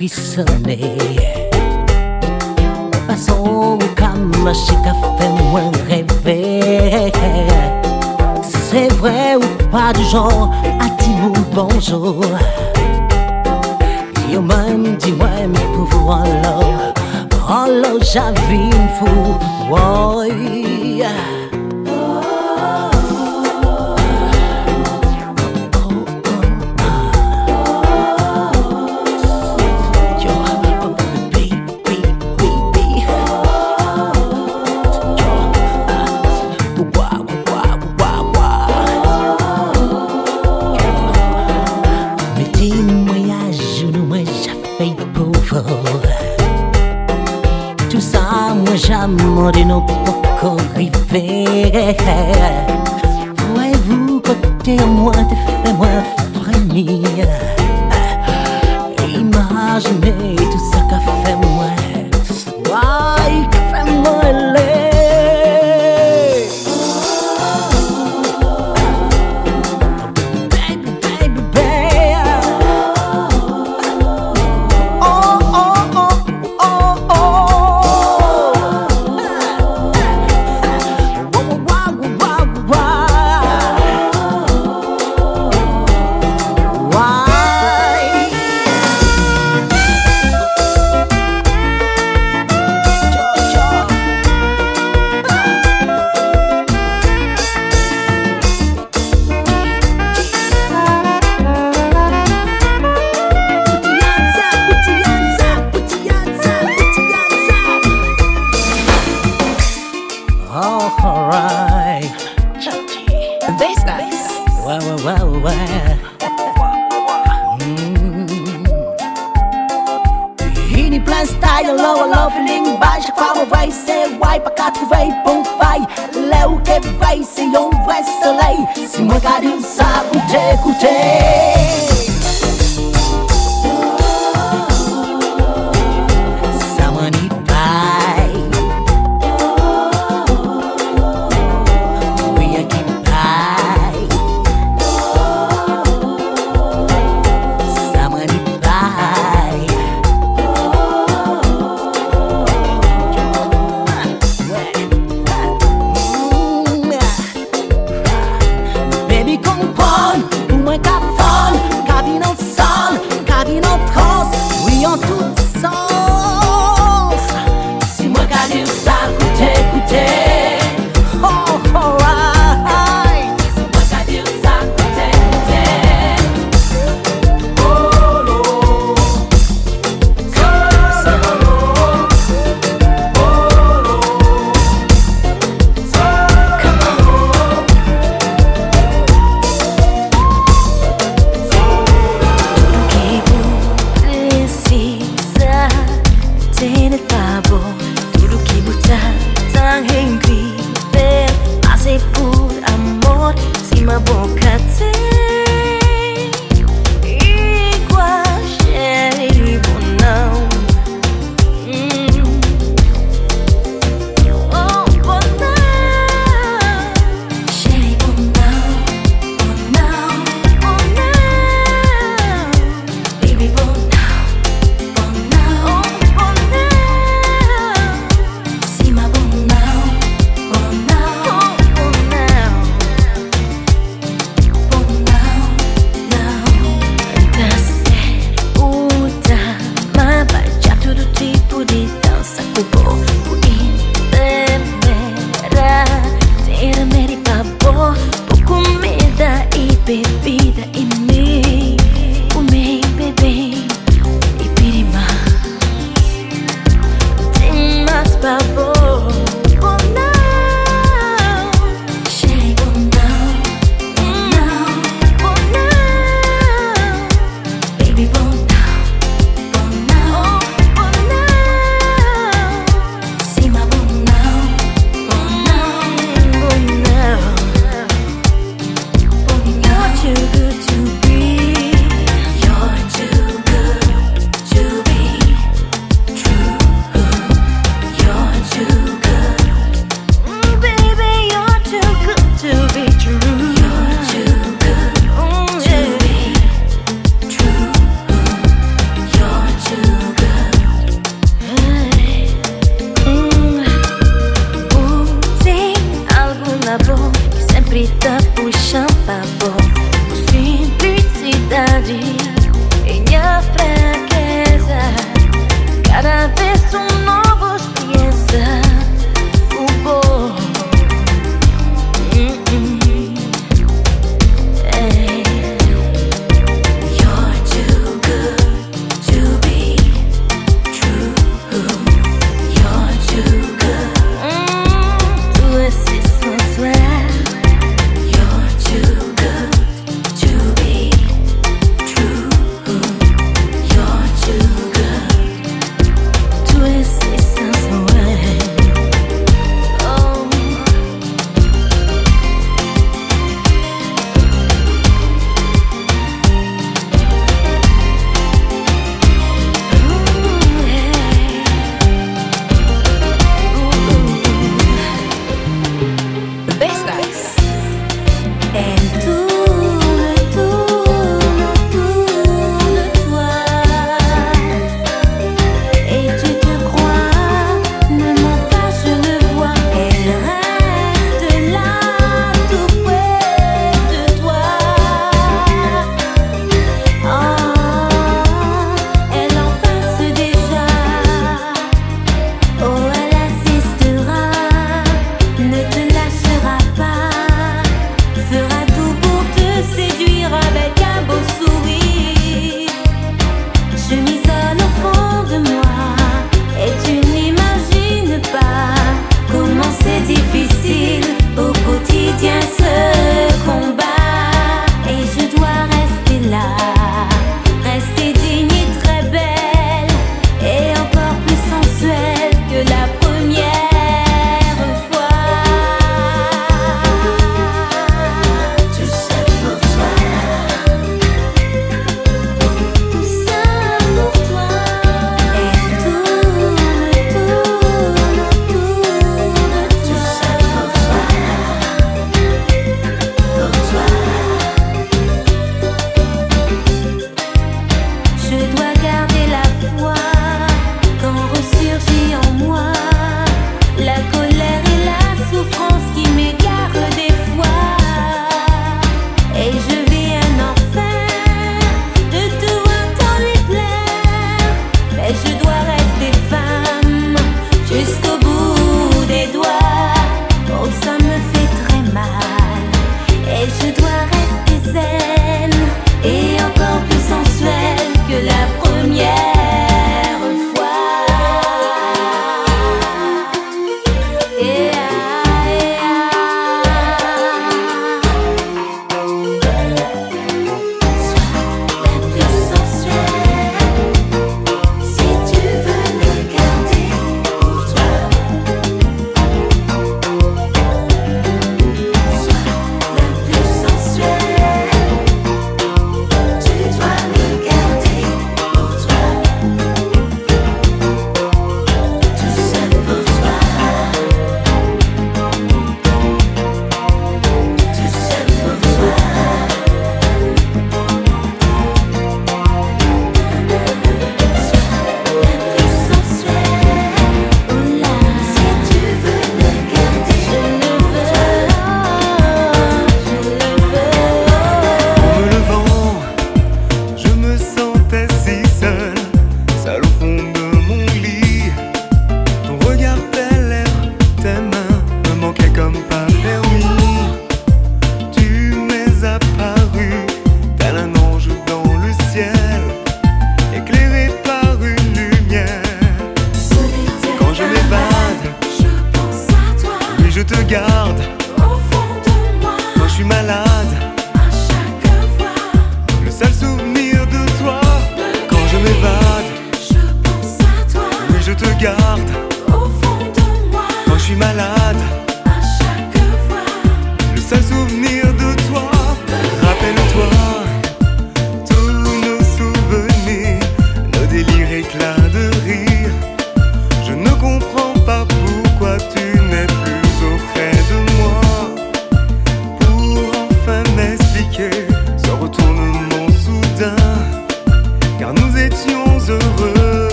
fui sonner. o comme ma chica fait moins rêver. C'est vrai ou pas do genre? Hum. Rini plan style, low, low, feeling baixa Qual vai ser, vai pra cá, tu vai, bom vai. Lê o que vai, se on vai, se lei Se mancar o saco, te curtei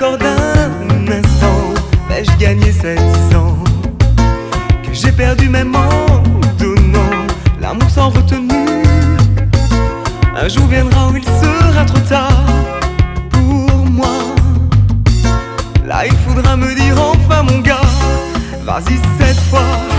encore d'un instant. Vais-je gagner ces dix ans Que j'ai perdu même en donnant L'amour sans retenue? Un jour viendra où il sera trop tard Pour moi. Là il faudra me dire enfin mon gars Vas-y cette fois.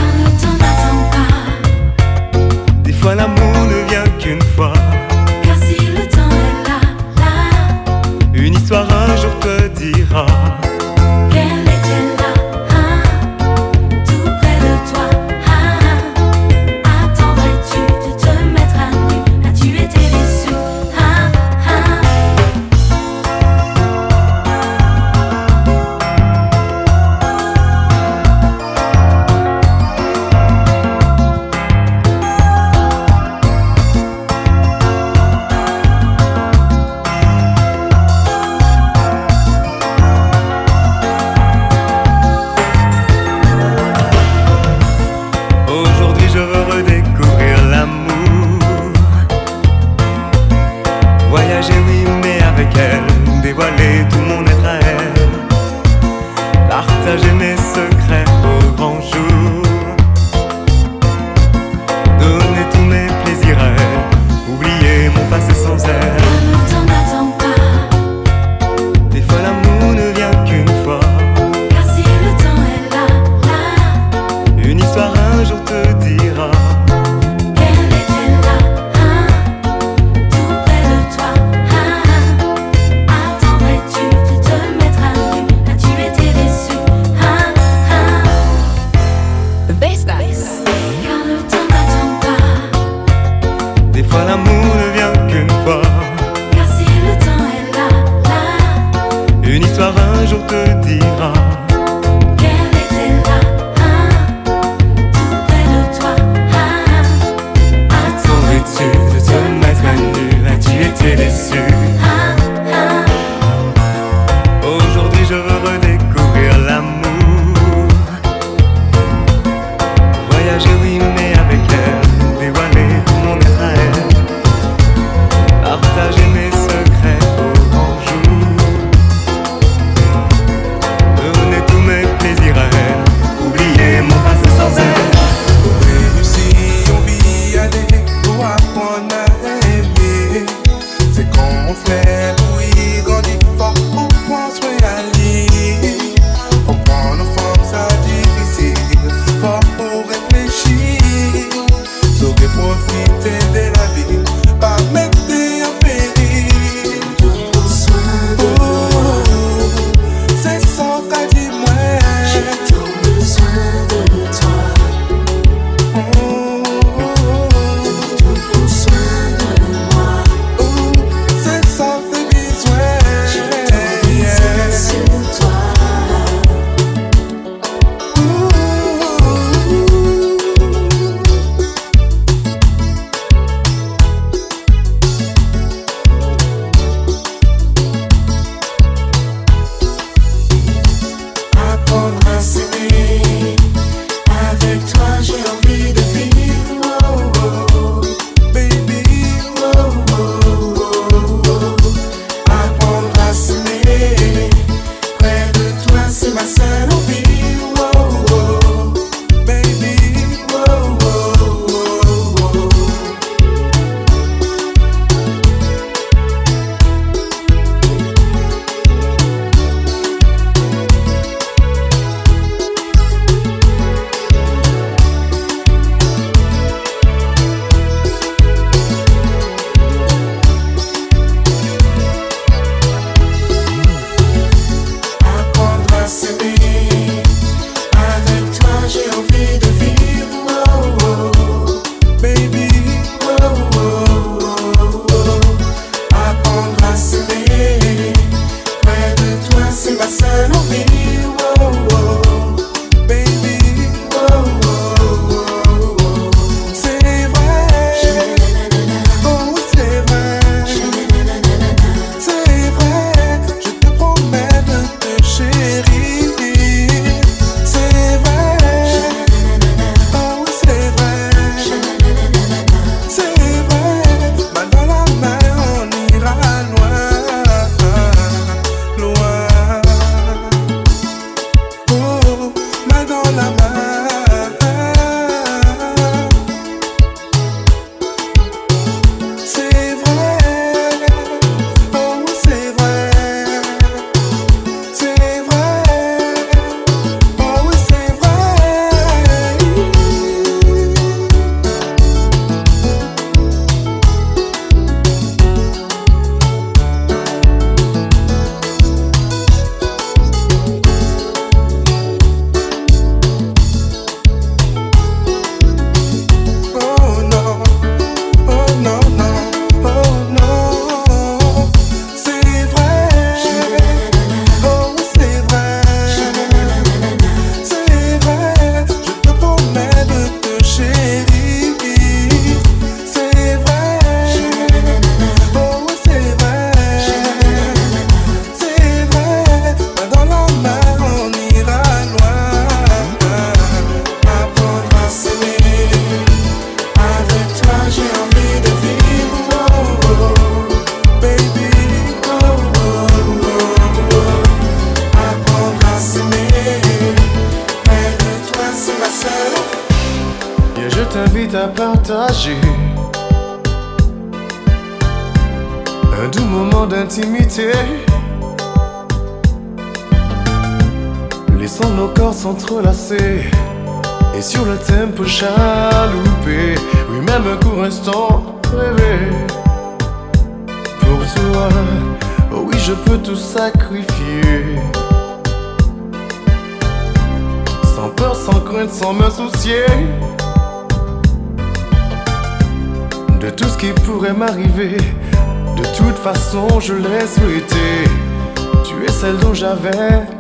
ver.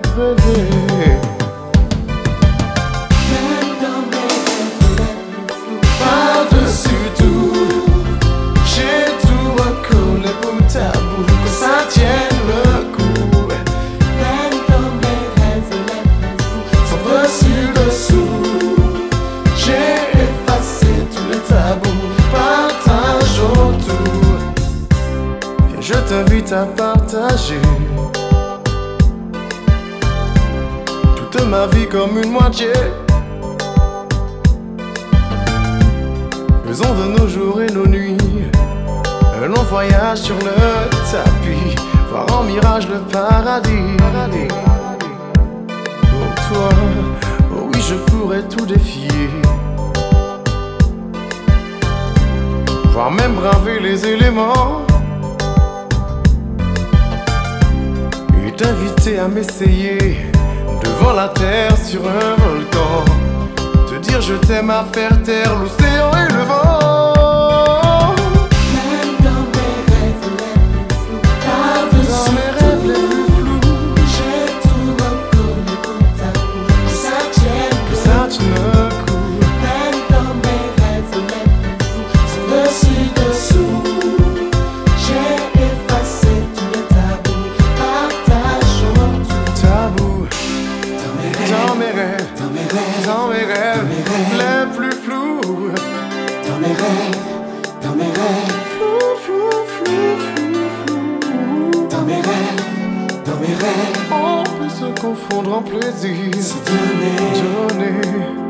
le paradis. Pour toi, oh oui, je pourrais tout défier. Voire même braver les éléments. Et t'inviter à m'essayer devant la terre sur un volcan. Te dire je t'aime à faire taire l'océan et le vent. plaisir se donner, donner.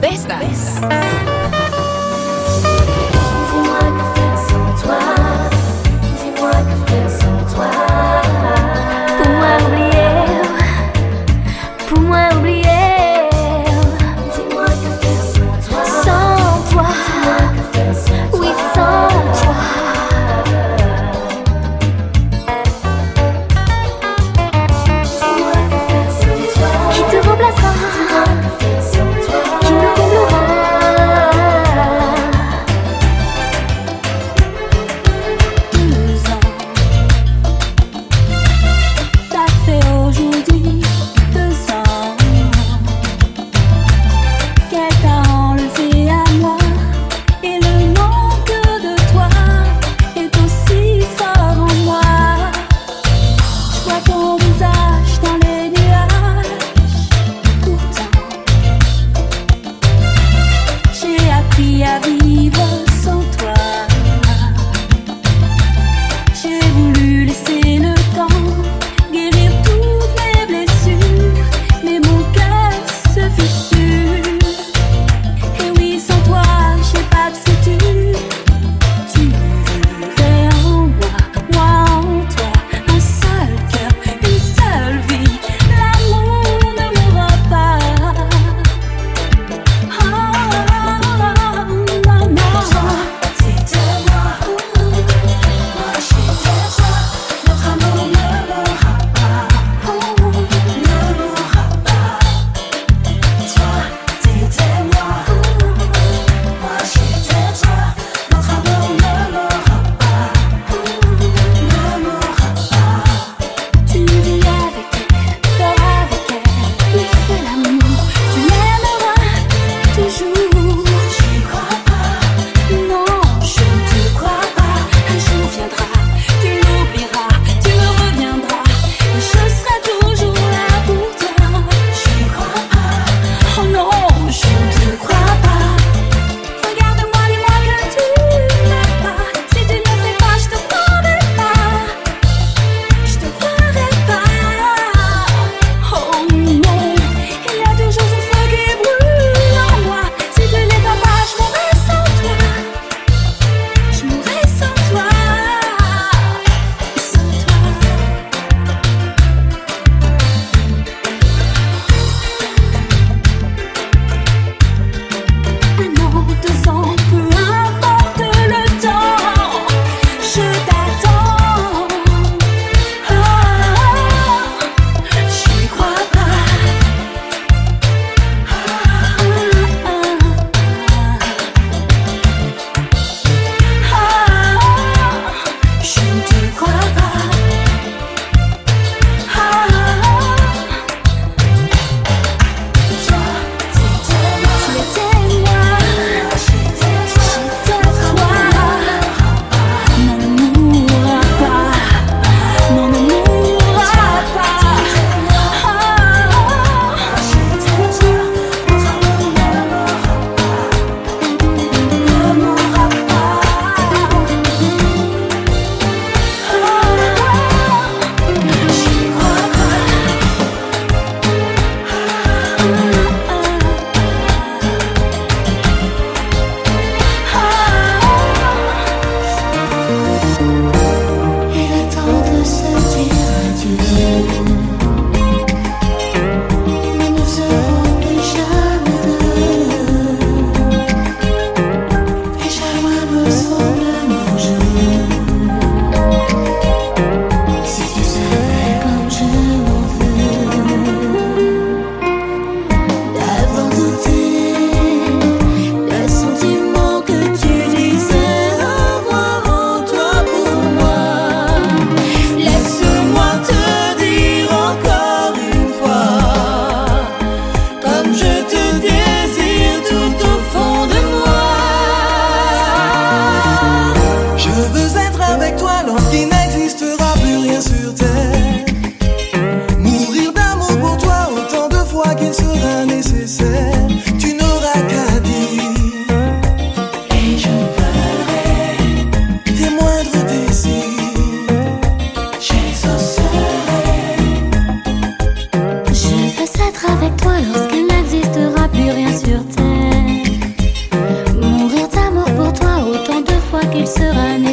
Besta. Besta.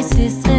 esquecer.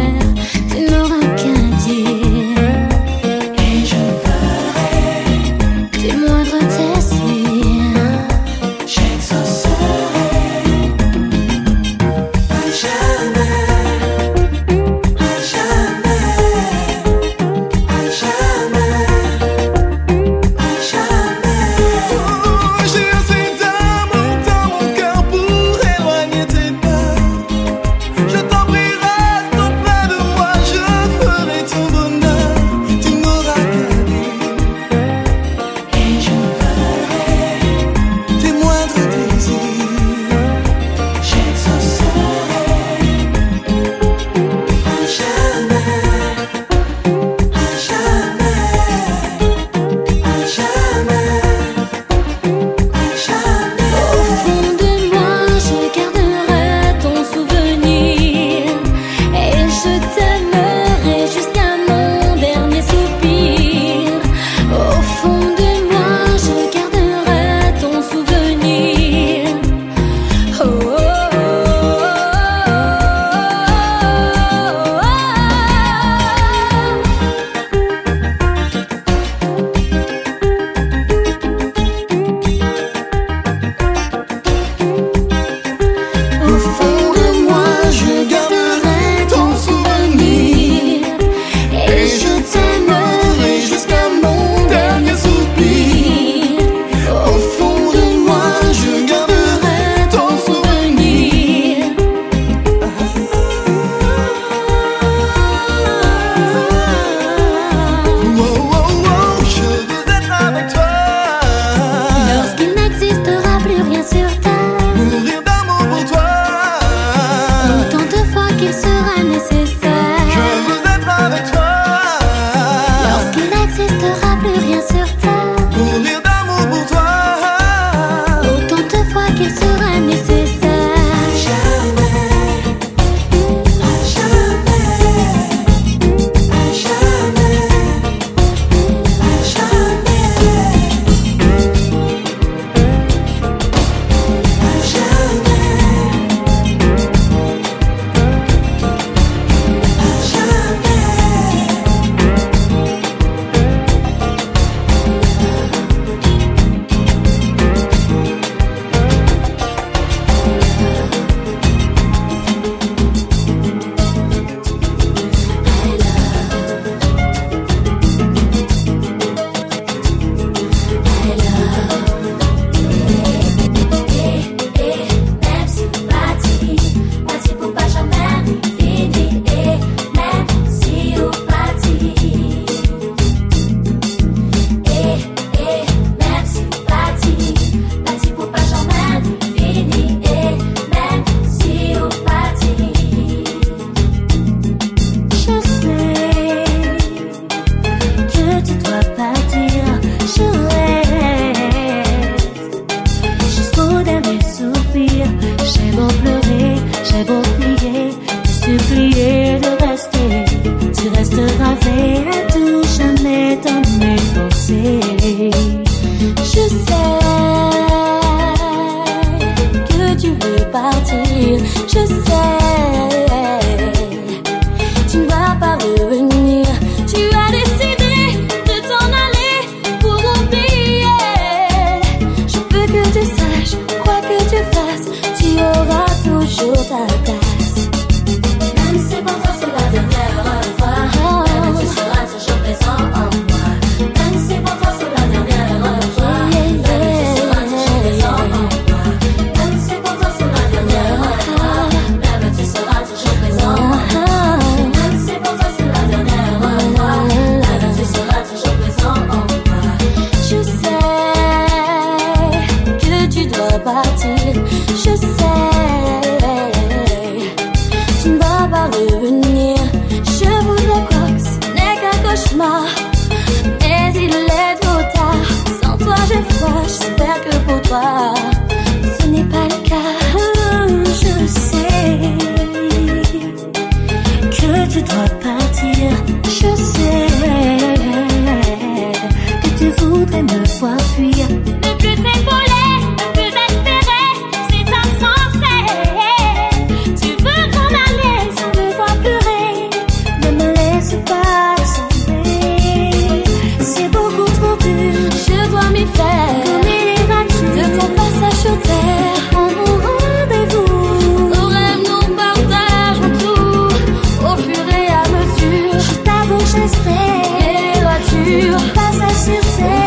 you. Pasageiro seu.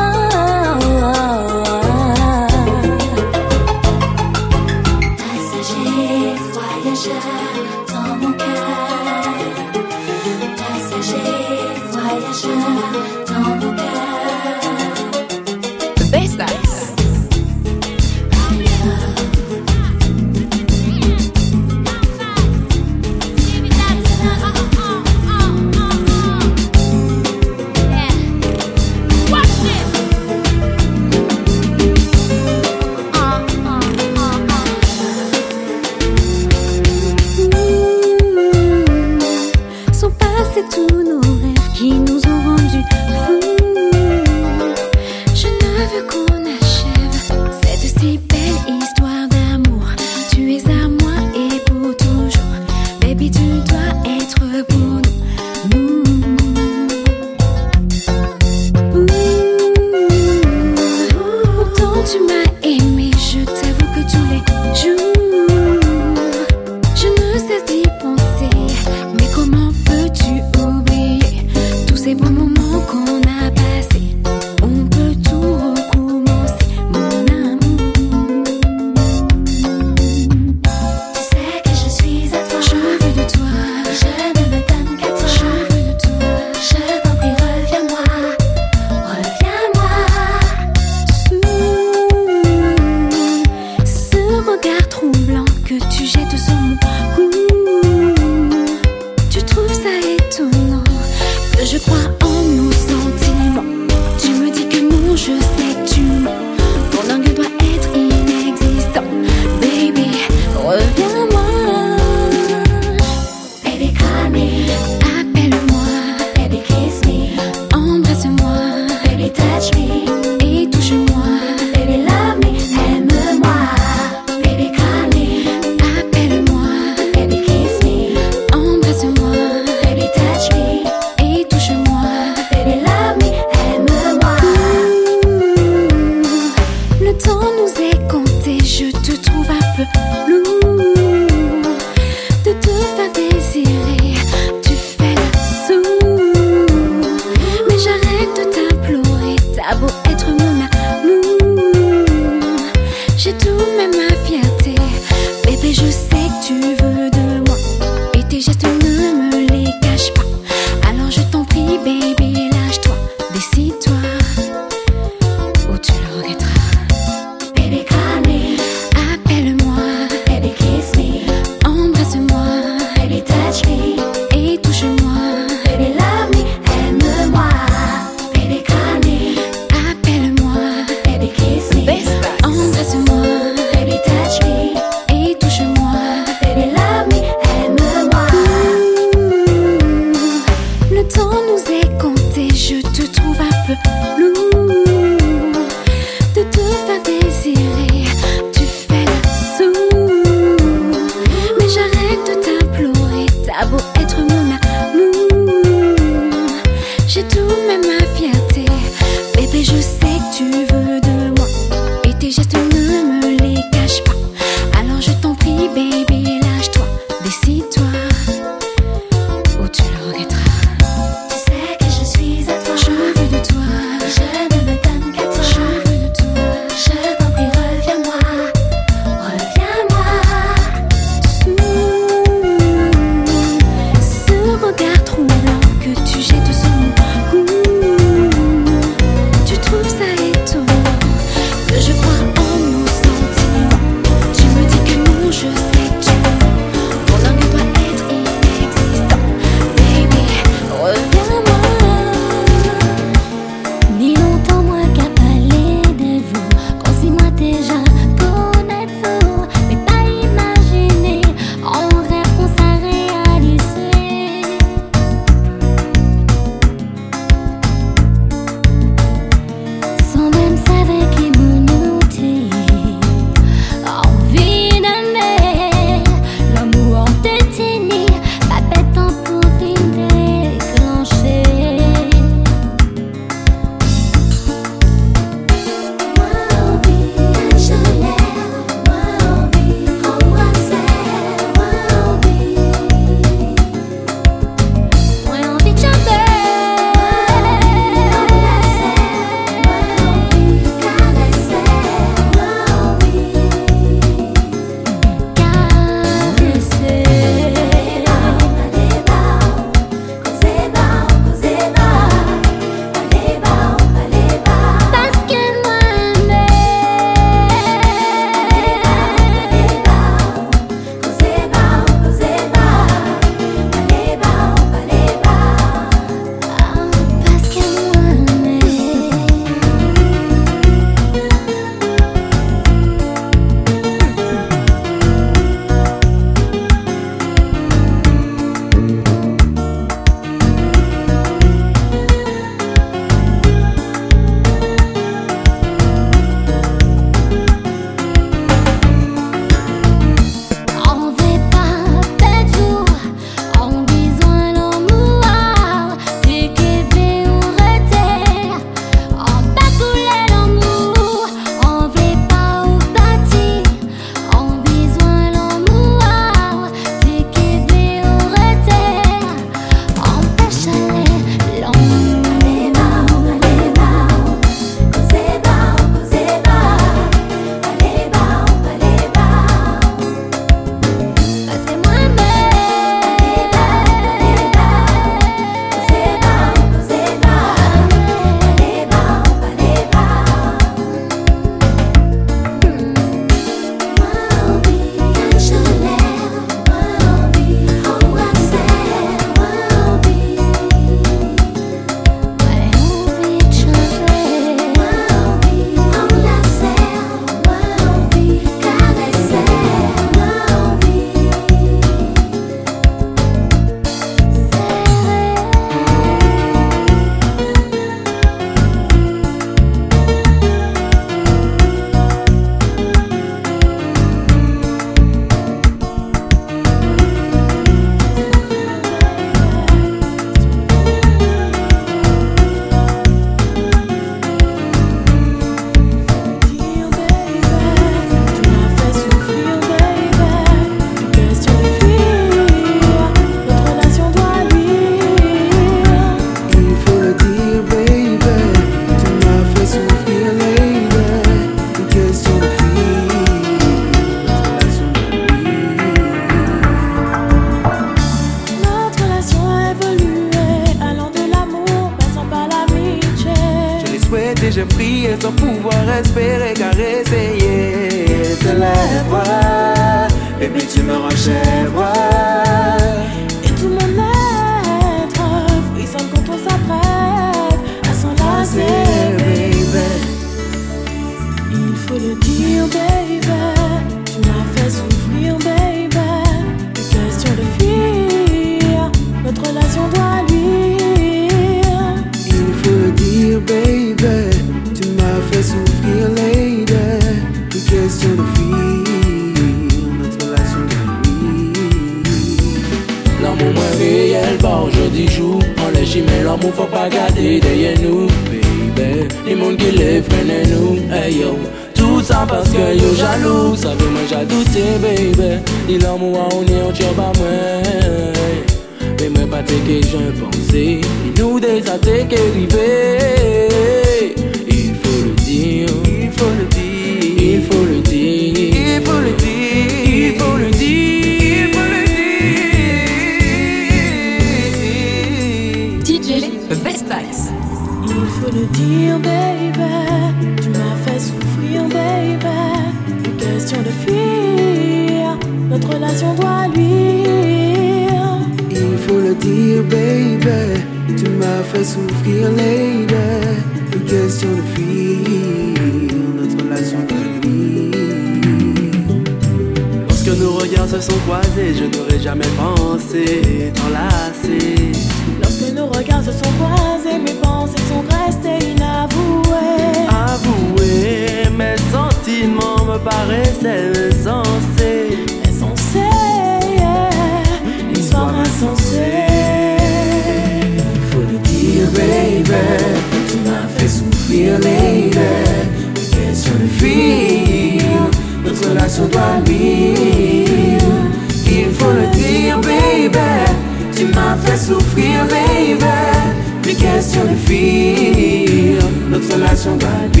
so right.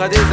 Kadir